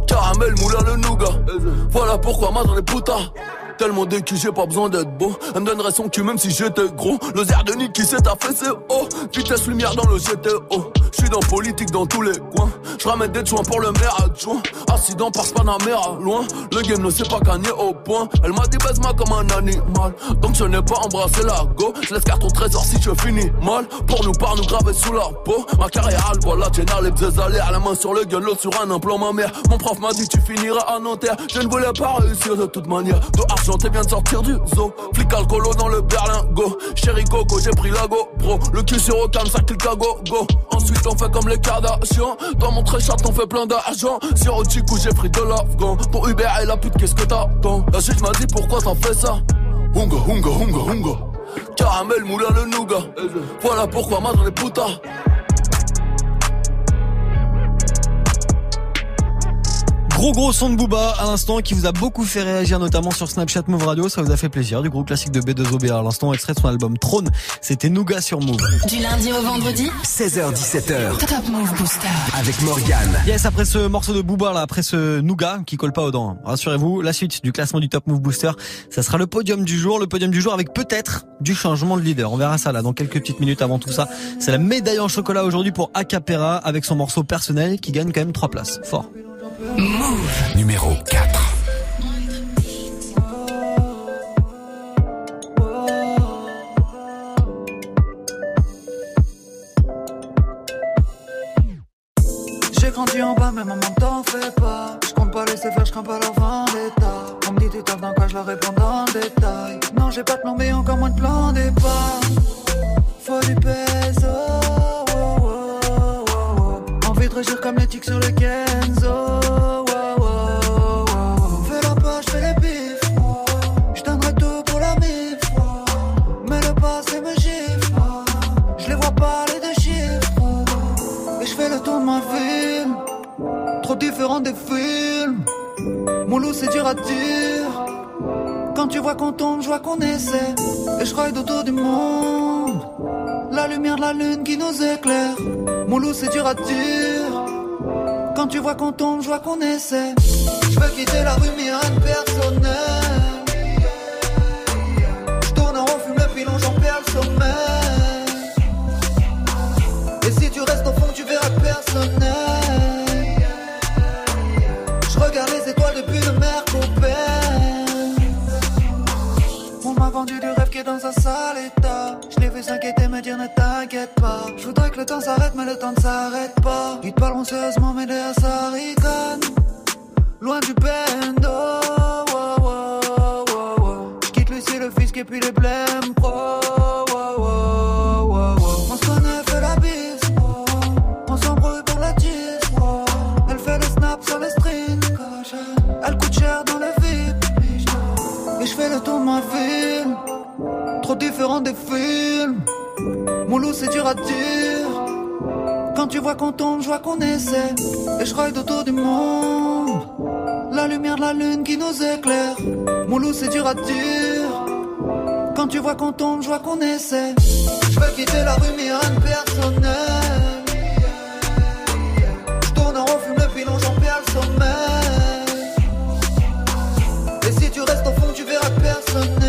Caramel, moulin, le nougat. Voilà pourquoi maintenant les putas. Tellement décu, j'ai pas besoin d'être beau. Elle me donnerait son cul même si j'étais gros. Le zère de qui s'est affaissé, oh. Vitesse lumière dans le GTO. J'suis dans politique dans tous les coins. J'ramène des joints pour le maire adjoint. Accident par Panamera, loin. Le game ne sait pas gagner au point. Elle m'a dit baise-moi comme un animal. Donc je n'ai pas embrassé la go. Je laisse carte au trésor si je finis mal. Pour nous par nous graver sous la peau. Ma carrière, voilà, Jenna, les bzés à la main sur le gueule, l'autre sur un implant, ma mère. Mon prof m'a dit tu finiras à Nanterre. Je ne voulais pas réussir de toute manière. De t'es bien de sortir du zoo. Flic alcoolo dans le berlingot. Chéri Coco, j'ai pris la go, bro. Le cul sur aucun, ça clique à go, go. Ensuite, on fait comme les Kardashians. Dans mon chat, on fait plein d'argent. Sur au coup, j'ai pris de l'afghan. Pour Uber et la pute, qu'est-ce que t'attends? La juge m'a dit pourquoi t'as fait ça? Hunga, hunga, hunga, hunga. Caramel, moulin, le nougat. Voilà pourquoi maintenant les putas. Gros gros son de Booba à l'instant qui vous a beaucoup fait réagir notamment sur Snapchat Move Radio, ça vous a fait plaisir. Du gros classique de B2OB à l'instant, extrait de son album Trône, c'était Nougat sur Move. Du lundi au vendredi 16h17h. Top Move Booster. Avec Morgane. Yes, après ce morceau de Booba là, après ce Nougat qui colle pas aux dents, rassurez-vous, la suite du classement du Top Move Booster, ça sera le podium du jour, le podium du jour avec peut-être du changement de leader. On verra ça là dans quelques petites minutes avant tout ça. C'est la médaille en chocolat aujourd'hui pour Acapera avec son morceau personnel qui gagne quand même trois places. Fort. Move. Numéro 4. J'ai grandi en bas, mais maman t'en fais pas. Je compte pas laisser faire, je crains pas leur vendetta. On me dit tu taffes dans quoi, je leur réponds dans le détail. Non, j'ai pas de plan, mais encore moins de plan départ. Faut du pèse, oh, oh, oh, oh, oh. Envie de réagir comme les tics sur le Kenzo. Mon loup, c'est dur à dire. Quand tu vois qu'on tombe, je vois qu'on essaie. Et je ride autour du monde. La lumière de la lune qui nous éclaire. Mon loup, c'est dur à dire. Quand tu vois qu'on tombe, je vois qu'on essaie. Je veux quitter la rue, mais rien personnel. Je tourne en rond, fume le pilon, j'en perds le sommeil. Et si tu restes au fond, tu verras personnel. Étoiles depuis le mer On m'a vendu du rêve qui est dans un sale état. Je l'ai vu s'inquiéter, me dire ne t'inquiète pas. Je voudrais que le temps s'arrête, mais le temps ne s'arrête pas. Ils te parleront sérieusement, mais derrière ça ricane. Loin du bendo. oh, oh, oh, oh. Je quitte Lucie, le fisc et puis les oh, oh, Différent des films. Mon loup, c'est dur à dire. Quand tu vois qu'on tombe, je vois qu'on essaie. Et je ride autour du monde. La lumière de la lune qui nous éclaire. Mon loup, c'est dur à dire. Quand tu vois qu'on tombe, je vois qu'on essaie. Je veux quitter la rue, mais rien personnel. Je tourne en rond, fume le pilon, j'en perds le sommeil. Et si tu restes au fond, tu verras que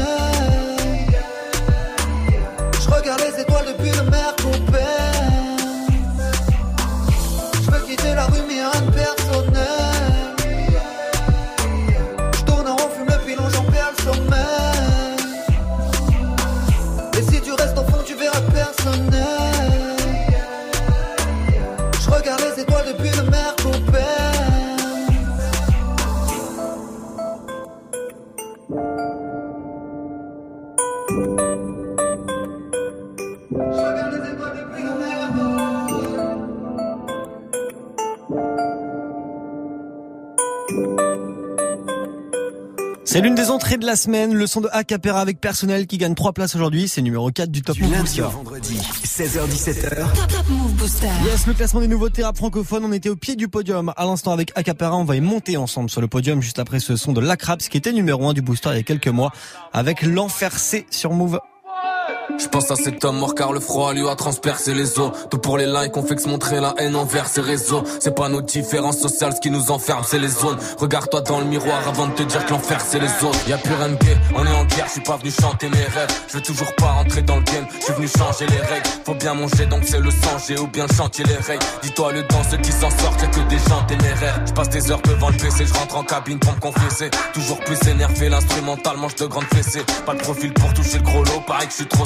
C'est l'une des entrées de la semaine, le son de Acapera avec personnel qui gagne 3 places aujourd'hui, c'est numéro 4 du Top Du Move lundi Booster. vendredi, 16h17h. Top Move Booster. Yes, le classement des nouveautés rap francophones, on était au pied du podium. À l'instant avec Acapera, on va y monter ensemble sur le podium juste après ce son de Lacraps qui était numéro 1 du Booster il y a quelques mois avec l'enfer C sur Move. Je pense à cet homme mort car le froid lui a transpercé les os. Tout pour les likes, on fait que se montrer la haine envers ces réseaux. C'est pas nos différences sociales ce qui nous enferme, c'est les zones. Regarde-toi dans le miroir avant de te dire que l'enfer c'est les autres. Y a plus rien gay, on est en guerre, je suis pas venu chanter mes rêves. Je veux toujours pas rentrer dans le game, je suis venu changer les règles. Faut bien manger donc c'est le sang, j'ai ou bien le chantier les règles. Dis-toi le dans ceux qui s'en sortent, y'a que des gens téméraires. Je passe des heures devant le PC, je rentre en cabine pour me confesser. Toujours plus énervé, l'instrumental mange de grandes fessées. Pas de profil pour toucher le gros lot, pareil que je suis trop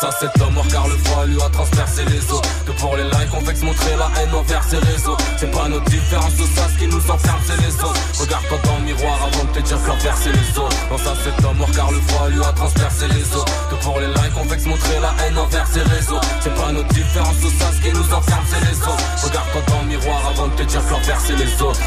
Pense à cet homme car le froid lui a transpercé les os. Que pour les likes on se montrer la haine envers ces réseaux. C'est pas notre différence tout ça ce qui nous enferme c'est les autres Regarde-toi dans le miroir avant de te dire que l'enfer c'est les autres Pense à cet homme car le froid lui a transpercé les os. Que pour les likes on se montrer la haine envers ces réseaux. C'est pas notre différence tout ça ce qui nous enferme c'est les autres Regarde-toi dans le miroir avant de te dire que l'enfer c'est les autres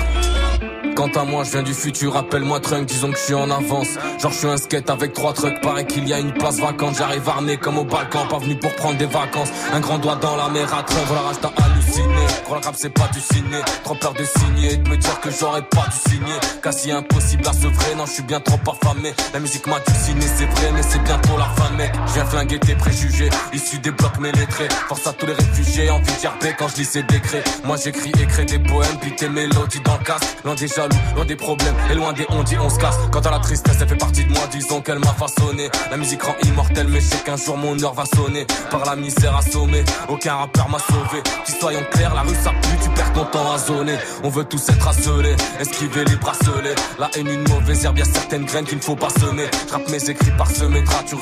Quant à moi, je viens du futur, appelle-moi Trunk, disons que je suis en avance. Genre, je suis un skate avec trois trucks, paraît qu'il y a une place vacante. J'arrive armé comme au Balkan, pas venu pour prendre des vacances. Un grand doigt dans la mer à Trunk, voilà, t'as halluciné. Crois le rap, c'est pas du ciné. Trop peur de signer et de me dire que j'aurais pas dû signer. Quasi impossible à se vrai, non, je suis bien trop affamé. La musique m'a dessiné, c'est vrai, mais c'est bientôt la fin, mec. Je viens flinguer tes préjugés, issus des blocs lettrés Force à tous les réfugiés, envie de gerber quand je lis ces décrets. Moi, j'écris crée des poèmes, puis tes mélodies dans le casque. Des jaloux, loin des problèmes, et loin des on dit on se casse. Quant à la tristesse, elle fait partie de moi, disons qu'elle m'a façonné. La musique rend immortelle, mais je sais qu'un jour mon heure va sonner. Par la misère assommée, aucun rappeur m'a sauvé. Qui soyons clairs, la rue ça pue, tu perds ton temps à zoner. On veut tous être asselés, esquiver les bracelets. La haine, une mauvaise herbe, y'a certaines graines qu'il ne faut pas semer. J'rappe mes écrits par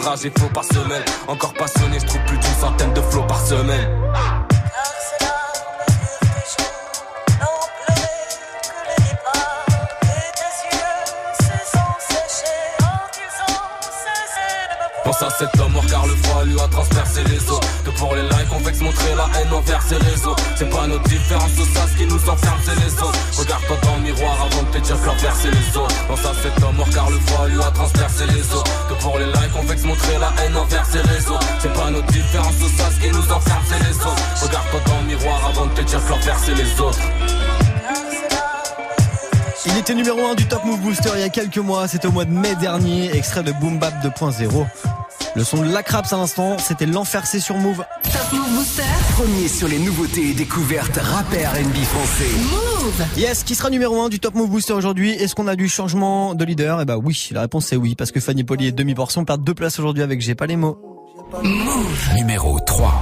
rage et flow par semaine. Encore passionné, je trouve plus d'une centaine de flots par semaine. À cet homme mort car le froid lui a transpercé les os. Que pour les likes on se montrer la haine envers ces réseaux. C'est pas notre différence tout ça ce qui nous enferme c'est les autres. Regarde-toi dans le miroir avant de te dire que l'envers c'est les autres. Pense à cet homme mort car le froid lui a transpercé les os. Que pour les likes on se montrer la haine envers ces réseaux. C'est pas notre différence tout ça ce qui nous enferme c'est les autres. Regarde-toi dans le miroir avant de te dire que l'envers c'est les autres. Il était numéro 1 du Top Move Booster il y a quelques mois, c'était au mois de mai dernier, extrait de Boom Bap 2.0. Le son de Lacraps à l'instant, c'était l'enfer C sur Move. Top Move Booster. Premier sur les nouveautés et découvertes rap et R&B français. Move. Yes, qui sera numéro 1 du Top Move Booster aujourd'hui? Est-ce qu'on a du changement de leader? Eh bah oui, la réponse c'est oui, parce que Fanny Poli et demi-portion perdent deux places aujourd'hui avec J'ai pas les mots. Move. Numéro 3.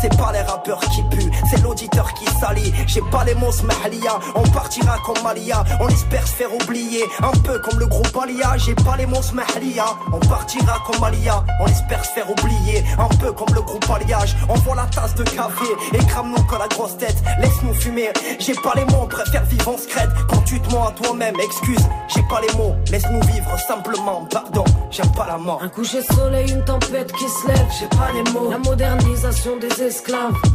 C'est pas les rappeurs qui puent, c'est l'auditeur qui salit. J'ai pas les mots smahlia, on partira comme Malia. On espère se faire oublier, un peu comme le groupe Alia. J'ai pas les mots smahlia, on partira comme Malia. On espère se faire oublier, un peu comme le groupe Alliage. On voit la tasse de café et crame-nous que la grosse tête. Laisse-nous fumer, j'ai pas les mots, on préfère vivre en secrète. Quand tu te mens à toi-même, excuse, j'ai pas les mots. Laisse-nous vivre simplement, pardon, j'aime pas la mort. Un coucher de soleil, une tempête qui se lève, j'ai pas les mots. La modernisation des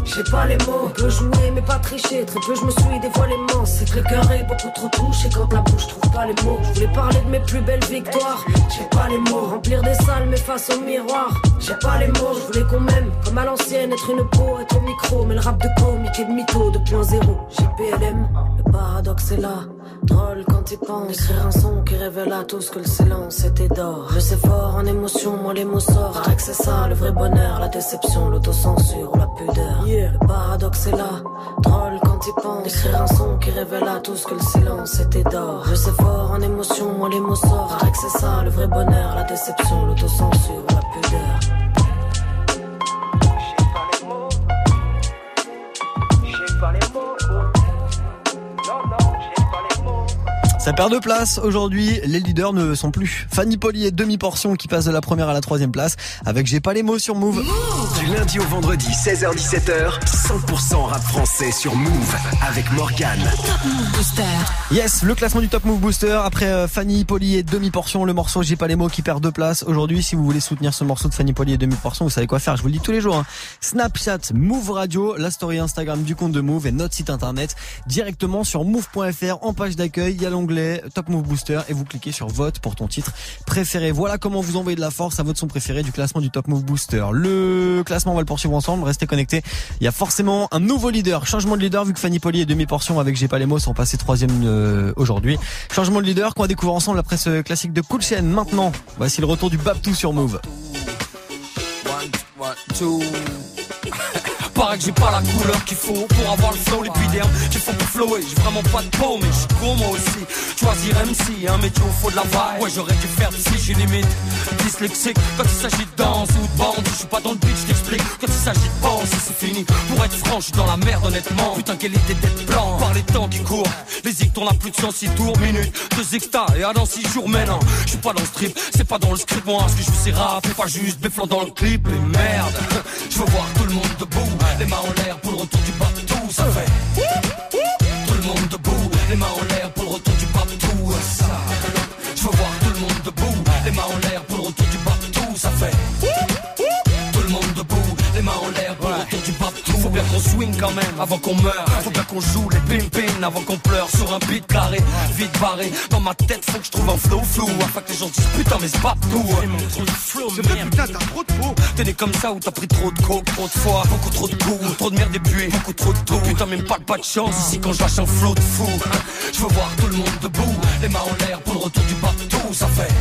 j'ai pas les mots. On peut jouer mais pas tricher, très peu je me suis dévoilé immense. C'est que le cœur est beaucoup trop touché quand la bouche trouve pas les mots. Je voulais parler de mes plus belles victoires, j'ai pas les mots. Remplir des salles mais face au miroir, j'ai pas les mots. Je voulais qu'on m'aime comme à l'ancienne, être une peau, être au micro. Mais le rap de comique et de mytho 2.0, j'ai PLM, le paradoxe est là. Drôle quand il pense Écrire un son qui révèle à tous que le silence était d'or Je fort en émotion, moi les mots sortent. Que c'est ça le vrai bonheur, la déception, l'autocensure la pudeur. Le paradoxe est là, drôle quand il pense Écrire un son qui révèle à tous que le silence était d'or Je sais fort en émotion, moi les mots sortent. Que c'est ça le vrai bonheur, la déception, l'autocensure la pudeur Ça perd de place aujourd'hui. Les leaders ne sont plus. Fanny Poli et demi-portion qui passe de la première à la troisième place avec J'ai pas les mots sur Move. Du lundi au vendredi, 16h17h, 100% rap français sur Move avec Morgane. Yes, le classement du Top Move Booster après euh, Fanny Poli et demi-portion. Le morceau J'ai pas les mots qui perd deux places aujourd'hui. Si vous voulez soutenir ce morceau de Fanny Poli et demi-portion, vous savez quoi faire. Je vous le dis tous les jours. hein. Snapchat, Move Radio, la story Instagram du compte de Move et notre site internet directement sur move.fr en page d'accueil. Il y a l'onglet Top Move Booster et vous cliquez sur vote pour ton titre préféré. Voilà comment vous envoyez de la force à votre son préféré du classement du Top Move Booster. Le classement, on va le poursuivre ensemble. Restez connectés. Il y a forcément un nouveau leader. Changement de leader vu que Fanny Poli et demi-portion avec J'ai pas les mots sont passés troisième euh, aujourd'hui. Changement de leader qu'on va découvrir ensemble après ce classique de Cool Chain. Maintenant, voici le retour du Babtou sur Move. *laughs* Paraît que j'ai pas la couleur qu'il faut pour avoir le flow, l'épiderme qu'il faut pour flower. J'ai vraiment pas de peau, mais je suis con moi aussi. Choisir MC, un métier où faut de la vibe. Ouais, j'aurais dû faire d'ici, j'ai limite dyslexique. Quand il s'agit de danse ou de bande, je suis pas dans le beat, t'explique. Quand il s'agit de penser, c'est fini. Pour être franc, je suis dans la merde, honnêtement. Putain, quelle idée d'être blanc. Par les temps qui courent, les zictons n'a plus de 106 tours, minutes. Deux extas et à dans 6 jours, mais non. Je suis pas dans le strip, c'est pas dans le script, moi. Ce que je c'est rap, pas juste béflant dans le clip. Et merde, *laughs* je veux voir tout le monde debout, les mains en l'air pour le retour du bateau, ça fait. Tout le monde debout, les mains en l'air Qu'on swing quand même avant qu'on meure. Faut bien qu'on joue les pin-pin avant qu'on pleure sur un beat carré, vite barré. Dans ma tête, faut que je trouve un flow flou afin que les gens disent putain, mais c'est pas tout. C'est vrai, putain, t'as trop de peau. T'es né comme ça ou t'as pris trop de coke, trop de fois, beaucoup trop de goût, trop de merde et puis beaucoup trop de tout. Putain, même pas de pas de chance ici quand je lâche un flow de fou. Je veux voir tout le monde debout, les mains en l'air pour le retour du bateau, ça fait.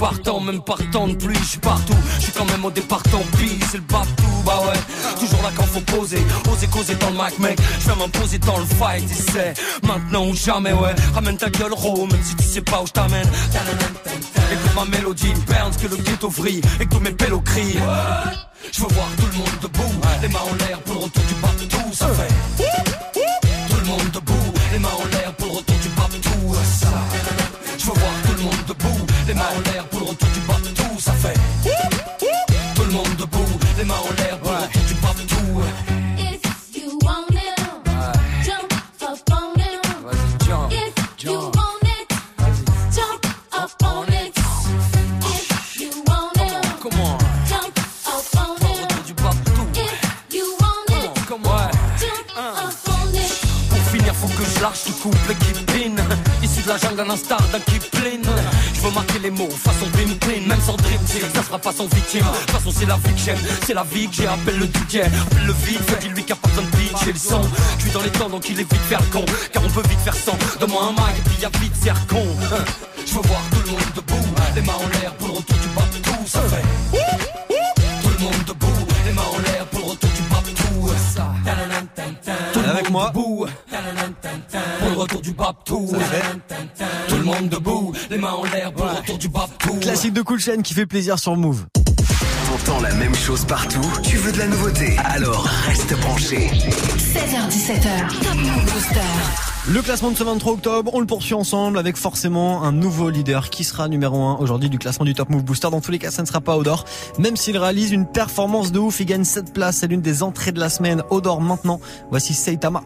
Partant, même partant de pluie, je suis partout. Je suis quand même au départ tant pis, c'est le bateau, bah ouais. Toujours là quand faut poser, oser causer dans le mic, mec. Je vais m'imposer dans le fight, et c'est maintenant ou jamais, ouais. Ramène ta gueule, ro, même si tu sais pas où je t'amène. Écoute ma mélodie, Burns que le ghetto vrille et que mes pélos crient. Je veux voir tout le monde debout, les mains en l'air pour le retour du bateau, ça fait. Fait. Tout le monde debout, les mains en l'air pour retour du bateau. If you want it, jump up on it. If you want it, jump up on it. If you want it, jump up on it. If you want it, jump up on it. Pour finir, faut que je lâche le couple qui la jungle, à l'instar d'un Kipling. Je veux marquer les mots façon Dream Clean, même sans Dream Team, ça sera pas sans victime. De toute façon, c'est la vie que j'aime, c'est la vie que j'ai. Appelle le DJ, appelle le vide, fais dis-lui qu'il a pas besoin de beat, j'ai le son. Je suis dans les temps, donc il est vite faire le con. Car on peut vite faire sans. Donne-moi un mic et puis y'a vite faire con. Hein. Je veux voir tout le monde debout, les mains en l'air pour le retour du tout ça fait. Tout le monde debout, les mains en l'air pour le retour du tout ça. Tout le Avec monde moi. debout, retour du tout Tout le monde debout, les mains en l'air pour le retour du tout Classique de Cool Chain qui fait plaisir sur Move. T'entends la même chose partout Tu veux de la nouveauté Alors reste branché. 16h17h, Top Move Booster. Le classement de ce 23 octobre, on le poursuit ensemble avec forcément un nouveau leader qui sera numéro 1 aujourd'hui du classement du Top Move Booster. Dans tous les cas, ça ne sera pas Odor. Même s'il réalise une performance de ouf, il gagne 7 places. C'est l'une des entrées de la semaine. Odor maintenant. Voici Seitama.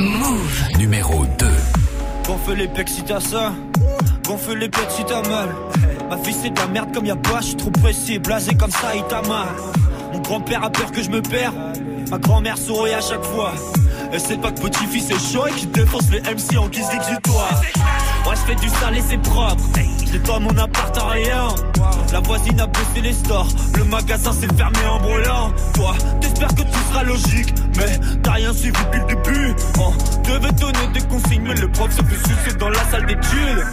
Move. Numéro 2. Gonfle les pecs si t'as ça, gonfle les pecs si t'as mal. Ma fille c'est de merde comme y'a pas, je suis trop précis, blasé comme ça, il t'a mal. Mon grand-père a peur que je me perds, ma grand-mère sourit à chaque fois. Et c'est pas que petit-fils est chaud et qui défonce les MC en guise d'exutoire. Moi je fais du sale et c'est propre, pas mon appart à rien. La voisine a bossé les stores, le magasin s'est fermé en brûlant. Toi, t'espères que tout sera logique, mais t'as rien suivi depuis le début. On devait donner des consignes, mais le prof se fait sucer dans la salle d'études.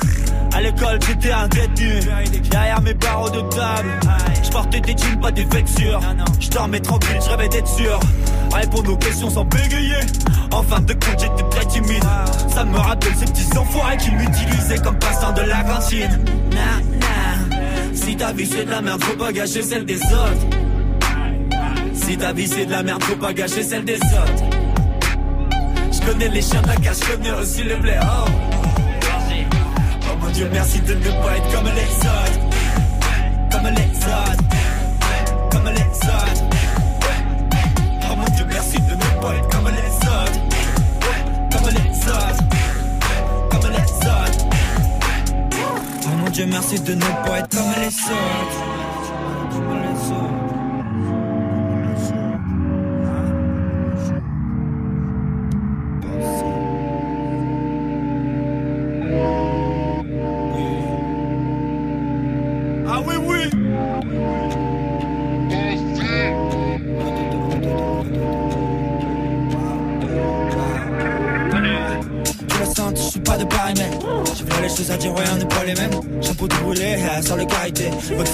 À l'école, j'étais un détenu. Derrière mes barreaux de table, je des jeans, pas des vêtures. Je tranquille, je rêvais d'être sûr. Répondre aux questions sans bégayer. En fin de compte, j'étais très timide. Ça me rappelle ces petits enfoirés qui m'utilisaient comme passant de la cantine. Nah, nah. Si ta vie c'est de la merde, faut pas gâcher celle des autres. Si ta vie c'est de la merde, faut pas gâcher celle des autres. Je connais les chiens de la je connais aussi les blés. Oh. Oh mon dieu, merci de ne pas être comme les autres. Comme les autres. Dieu, merci de ne pas être comme les autres.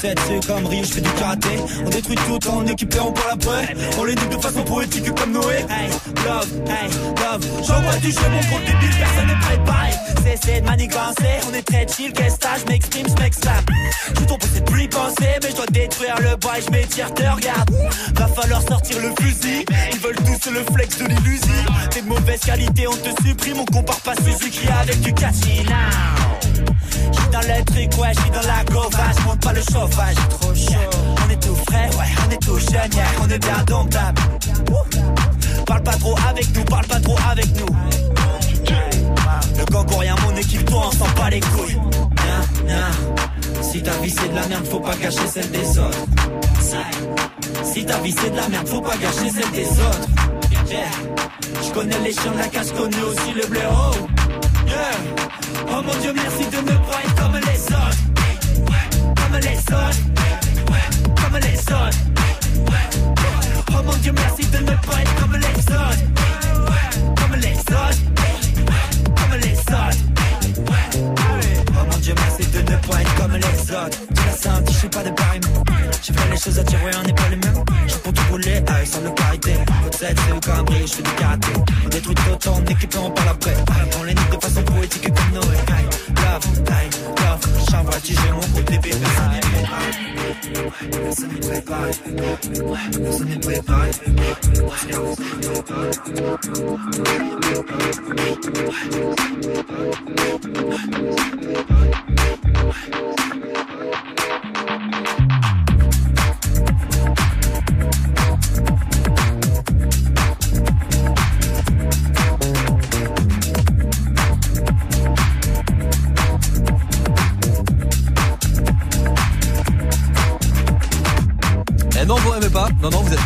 c'est comme je fais du karaté. On détruit tout en équipant pour la paix On les nique de façon poétique comme Noé. Hey, love, hey, love J'envoie du jeu, mon gros débile, personne n'est préparé Cessez de manigancer, eh, on est très chill, qu'est-ce que je m'exprime, je m'exclame Je tombe cette plus penser, mais je dois détruire le bois Je m'étire, te regarde. Va falloir sortir le fusil. Ils veulent tous le flex de l'illusie. T'es de mauvaise qualité, on te supprime On compare pas Suzuki avec du Now dans le truc, ouais, j'suis dans la gova J'monte pas le chauffage, trop chaud On est tout frais, ouais, on est tout jeune, on est bien domptable. Parle pas trop avec nous, parle pas trop avec nous. Le gang rien, mon équipe, toi, on s'en bat les couilles. Si ta vie c'est de la merde, faut pas gâcher celle des autres. Si ta vie c'est de la merde, faut pas gâcher celle des autres. Je connais les chiens de la casse, connais aussi le blaireau. Oh mon dieu, merci de pas être comme les autres. Comme les autres. Comme les autres. Oh mon dieu, merci de pas être comme les autres. Comme les autres. Comme les autres. Oh mon dieu, merci de ne pas être comme les autres. Tu l'as senti, je suis pas de pareil. J'ai fait les choses à ouais, on n'est pas les mêmes. Je pour tout rouler, avec sans le carité. Votre tête, c'est au cambri, je fais du karaté. On détruit tout en équipe, on parle après. On les nique de façon poétique comme Noé. Hey, love, hey, love. J'envoie du jeu, mon groupe bébé, personne n'est préparé. Personne n'est préparé. Personne n'est préparé. Eh non, vous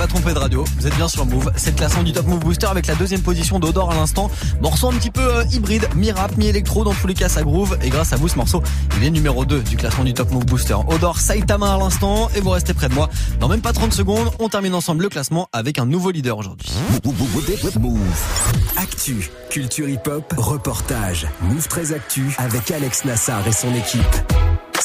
trompé de radio, vous êtes bien sur Move. C'est le classement du Top Move Booster avec la deuxième position d'Odor à l'instant. Morceau un petit peu euh, hybride, mi-rap, mi-électro, dans tous les cas ça groove. Et grâce à vous, ce morceau, il est numéro 2 du classement du Top Move Booster. Odor Saitama à l'instant et vous restez près de moi. Dans même pas 30 secondes, on termine ensemble le classement avec un nouveau leader aujourd'hui. Move. Actu, culture hip-hop, reportage. Move 13 Actu avec Alex Nassar et son équipe.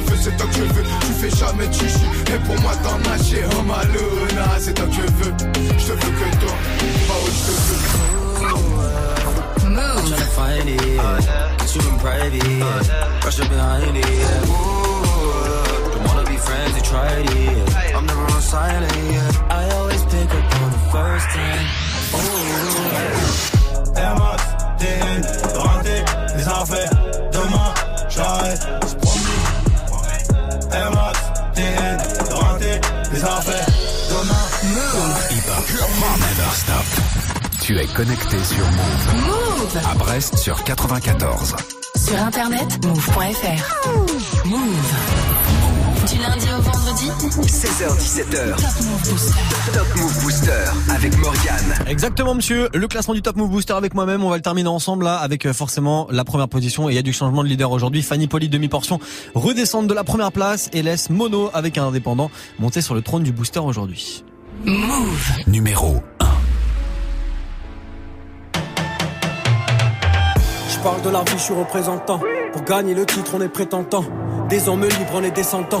je veux, c'est toi que je veux Tu fais jamais de chichi Et pour moi t'en as chez Oh Maluna, c'est toi que je veux Je te veux que toi Pas où je te veux I'm tryna find it, yeah. Get you in private, yeah. Rush up behind it, yeah. Ooh, don't wanna be friends, they tried it, yeah. I'm never on silent, yeah. I always pick up on the first time. Ooh. Air Max, TN, rentré, les affaires. Demain, j'arrête, Max, TN, les affaires. Demain, Never stop. Tu es connecté sur Move. Move. À Brest sur 94. Sur internet, move.fr. Move. Du lundi au vendredi, 16h17h. Top Move Booster avec Morgane. Exactement monsieur, le classement du Top Move Booster avec moi-même, on va le terminer ensemble là avec euh, forcément la première position et il y a du changement de leader aujourd'hui. Fanny Poli demi-portion redescendre de la première place et laisse Mono avec un indépendant monter sur le trône du booster aujourd'hui. Move. Numéro Je parle de la vie, je suis représentant. Pour gagner le titre, on est prétentant. Des hommes libres, on est descendants.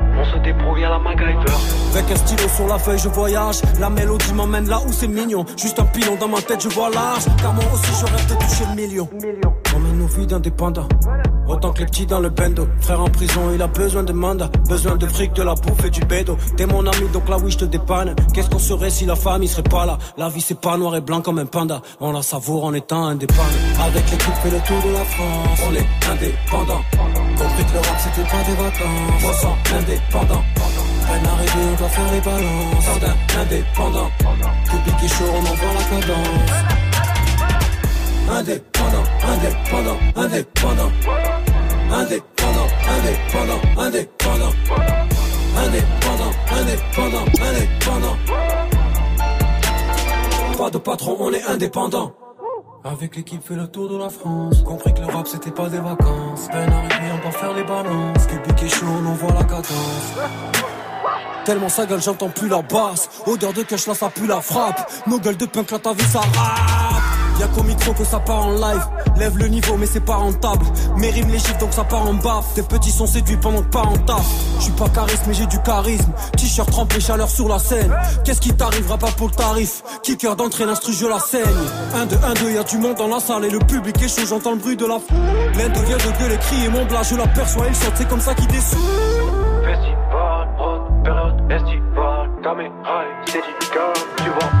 On se débrouille à la MacGyver. Avec un stylo sur la feuille, je voyage. La mélodie m'emmène là où c'est mignon. Juste un pilon dans ma tête, je vois large. Car moi aussi, je rêve de toucher le million. On mène nos vies d'indépendants. Autant que les petits dans le bendo. Frère en prison, il a besoin de mandat. Besoin de fric, de la bouffe et du bédo. T'es mon ami, donc là, oui, je te dépanne. Qu'est-ce qu'on serait si la famille serait pas là? La vie, c'est pas noir et blanc comme un panda. On la savoure en étant indépendant. Avec l'équipe, fait le tour de la France. On est indépendant. Compris que le rap, c'était pas des vacances. On sent indépendant. Peine arrivée, on doit faire les balances. Jardin indépendant. Public est chaud, on envoie la cadence. Indépendant, indépendant, indépendant. Indépendant, indépendant, indépendant. Indépendant, indépendant, indépendant. Pas de patron, on est indépendant. Avec l'équipe fait le tour de la France. Compris que le rap c'était pas des vacances. Peine arrivée on va faire les balances. Public est chaud on envoie la cadence. Tellement sa gueule j'entends plus la basse. Odeur de cash là ça pue la frappe. Nos gueules de punk là ta vie ça rappe Y'a qu'au micro que ça part en live. Lève le niveau mais c'est pas rentable. Mes rimes les chiffres donc ça part en baffe. Tes petits sont séduits pendant que pas en taf Je suis pas charisme mais j'ai du charisme. T-shirt trempé chaleur sur la scène. Qu'est-ce qui t'arrivera pas pour le tarif? Kicker d'entrée l'instru je la saigne. 1 2 1 2 y'a du monde dans la salle et le public est chaud. J'entends le bruit de la foule L'Inde vient de gueuler crier mon blas je l'aperçois il saute c'est comme ça qu'il descend. Festival, période tu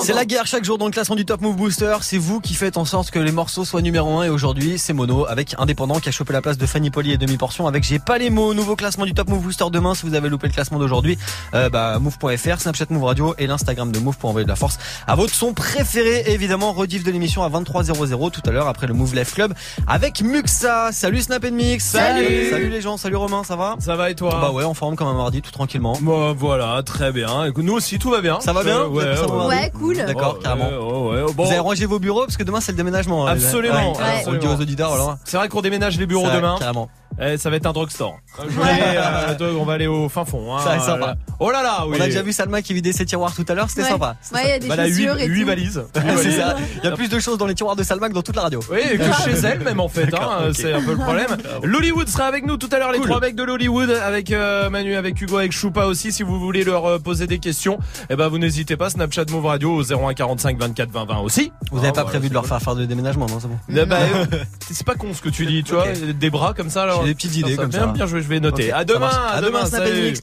C'est la guerre chaque jour dans le classement du Top Move Booster. C'est vous qui faites en sorte que les morceaux soient numéro 1 et aujourd'hui c'est Mono avec Indépendant qui a chopé la place de Fanny Poli et demi portion avec J'ai pas les mots. Nouveau classement du Top Move Booster demain si vous avez loupé le classement d'aujourd'hui. Euh, bah, move.fr, Snapchat Move Radio et l'Instagram de Move pour envoyer de la force à votre son préféré. Et évidemment rediff de l'émission à 23h00 tout à l'heure après le Move Life Club avec Muxa. Salut Snap Mix. Salut. Salut les gens. Salut Romain, ça va? Ça va et toi? Bah ouais, en forme comme un mardi tout tranquillement. Bon, voilà, très bien. Écoute, nous aussi, tout va bien. Ça va bien? avez Ouais, cool. D'accord, carrément. ouais, ouais, bon. Vous avez rangé vos bureaux parce que demain c'est le déménagement. hein. Absolument. Ouais, Ouais. On le dit aux auditeurs, voilà. C'est vrai qu'on déménage les bureaux Ça, demain. carrément. Eh, ça va être un drugstore. Euh, de- on va aller au fin fond. Hein, Ça va être sympa. Oh là là, oui. On a déjà vu Salma qui vidait ses tiroirs tout à l'heure, c'était Ouais. sympa. Ouais, il y a des Bah, elle a huit- chaussures et huit tout. valises. *laughs* C'est ça. Il y a plus de choses dans les tiroirs de Salma que dans toute la radio. Oui, et que chez elle même en fait, hein, c'est un peu le problème. L'Hollywood sera avec nous tout à l'heure, les Cool. trois mecs de l'Hollywood, avec euh, Manu, avec Hugo, avec Choupa aussi. Si vous voulez leur euh, poser des questions, eh ben vous n'hésitez pas. Snapchat Move Radio au 01 45 24 20 20 aussi. Vous n'avez Ah, pas voilà, prévu de leur faire faire de déménagement, non C'est bon. Eh ben, euh, *laughs* c'est pas con ce que tu dis, tu vois, des bras comme ça. Alors, J'ai des petites idées comme bien, ça. Bien joué, je vais noter. À demain, à demain, salut.